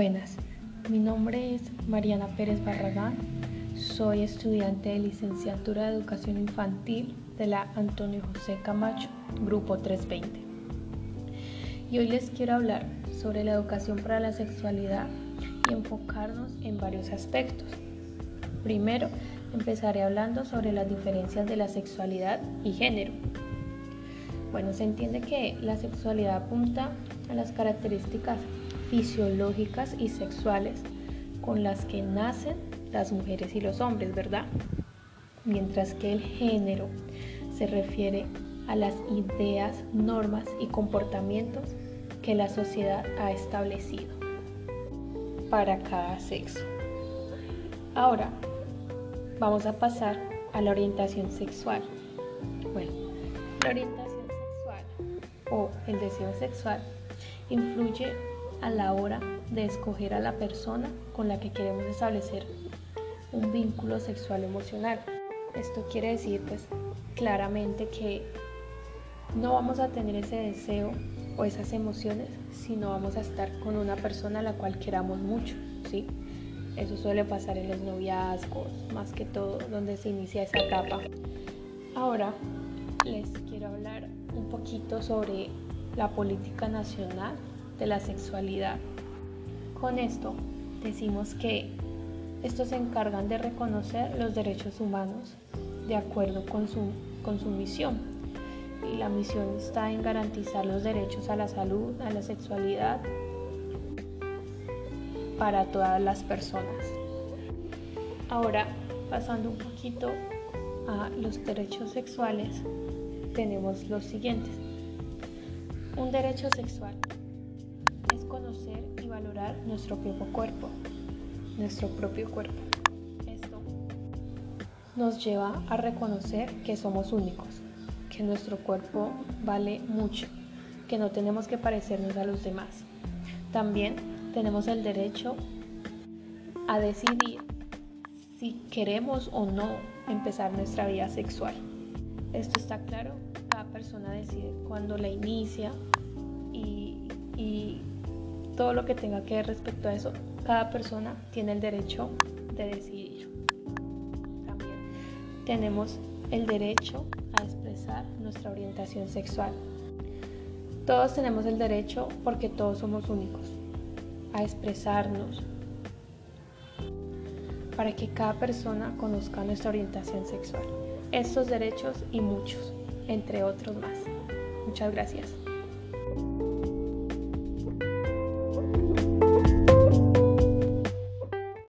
Buenas, mi nombre es Mariana Pérez Barragán, soy estudiante de licenciatura de Educación Infantil de la Antonio José Camacho, Grupo 320. Y hoy les quiero hablar sobre la educación para la sexualidad y enfocarnos en varios aspectos. Primero, empezaré hablando sobre las diferencias de la sexualidad y género. Bueno, se entiende que la sexualidad apunta a las características fisiológicas y sexuales con las que nacen las mujeres y los hombres, ¿verdad? Mientras que el género se refiere a las ideas, normas y comportamientos que la sociedad ha establecido para cada sexo. Ahora, vamos a pasar a la orientación sexual. Bueno, la orientación sexual o el deseo sexual influye a la hora de escoger a la persona con la que queremos establecer un vínculo sexual emocional. Esto quiere decir pues claramente que no vamos a tener ese deseo o esas emociones si no vamos a estar con una persona a la cual queramos mucho, ¿sí? Eso suele pasar en los noviazgos, más que todo, donde se inicia esa etapa. Ahora les quiero hablar un poquito sobre la política nacional de la sexualidad. Con esto decimos que estos se encargan de reconocer los derechos humanos de acuerdo con su, con su misión. Y la misión está en garantizar los derechos a la salud, a la sexualidad para todas las personas. Ahora, pasando un poquito a los derechos sexuales, tenemos los siguientes. Un derecho sexual conocer y valorar nuestro propio cuerpo, nuestro propio cuerpo. Esto nos lleva a reconocer que somos únicos, que nuestro cuerpo vale mucho, que no tenemos que parecernos a los demás. También tenemos el derecho a decidir si queremos o no empezar nuestra vida sexual. Esto está claro, cada persona decide cuándo la inicia y, todo lo que tenga que ver respecto a eso, cada persona tiene el derecho de decidir. También tenemos el derecho a expresar nuestra orientación sexual. Todos tenemos el derecho, porque todos somos únicos, a expresarnos para que cada persona conozca nuestra orientación sexual. Estos derechos y muchos, entre otros más. Muchas gracias.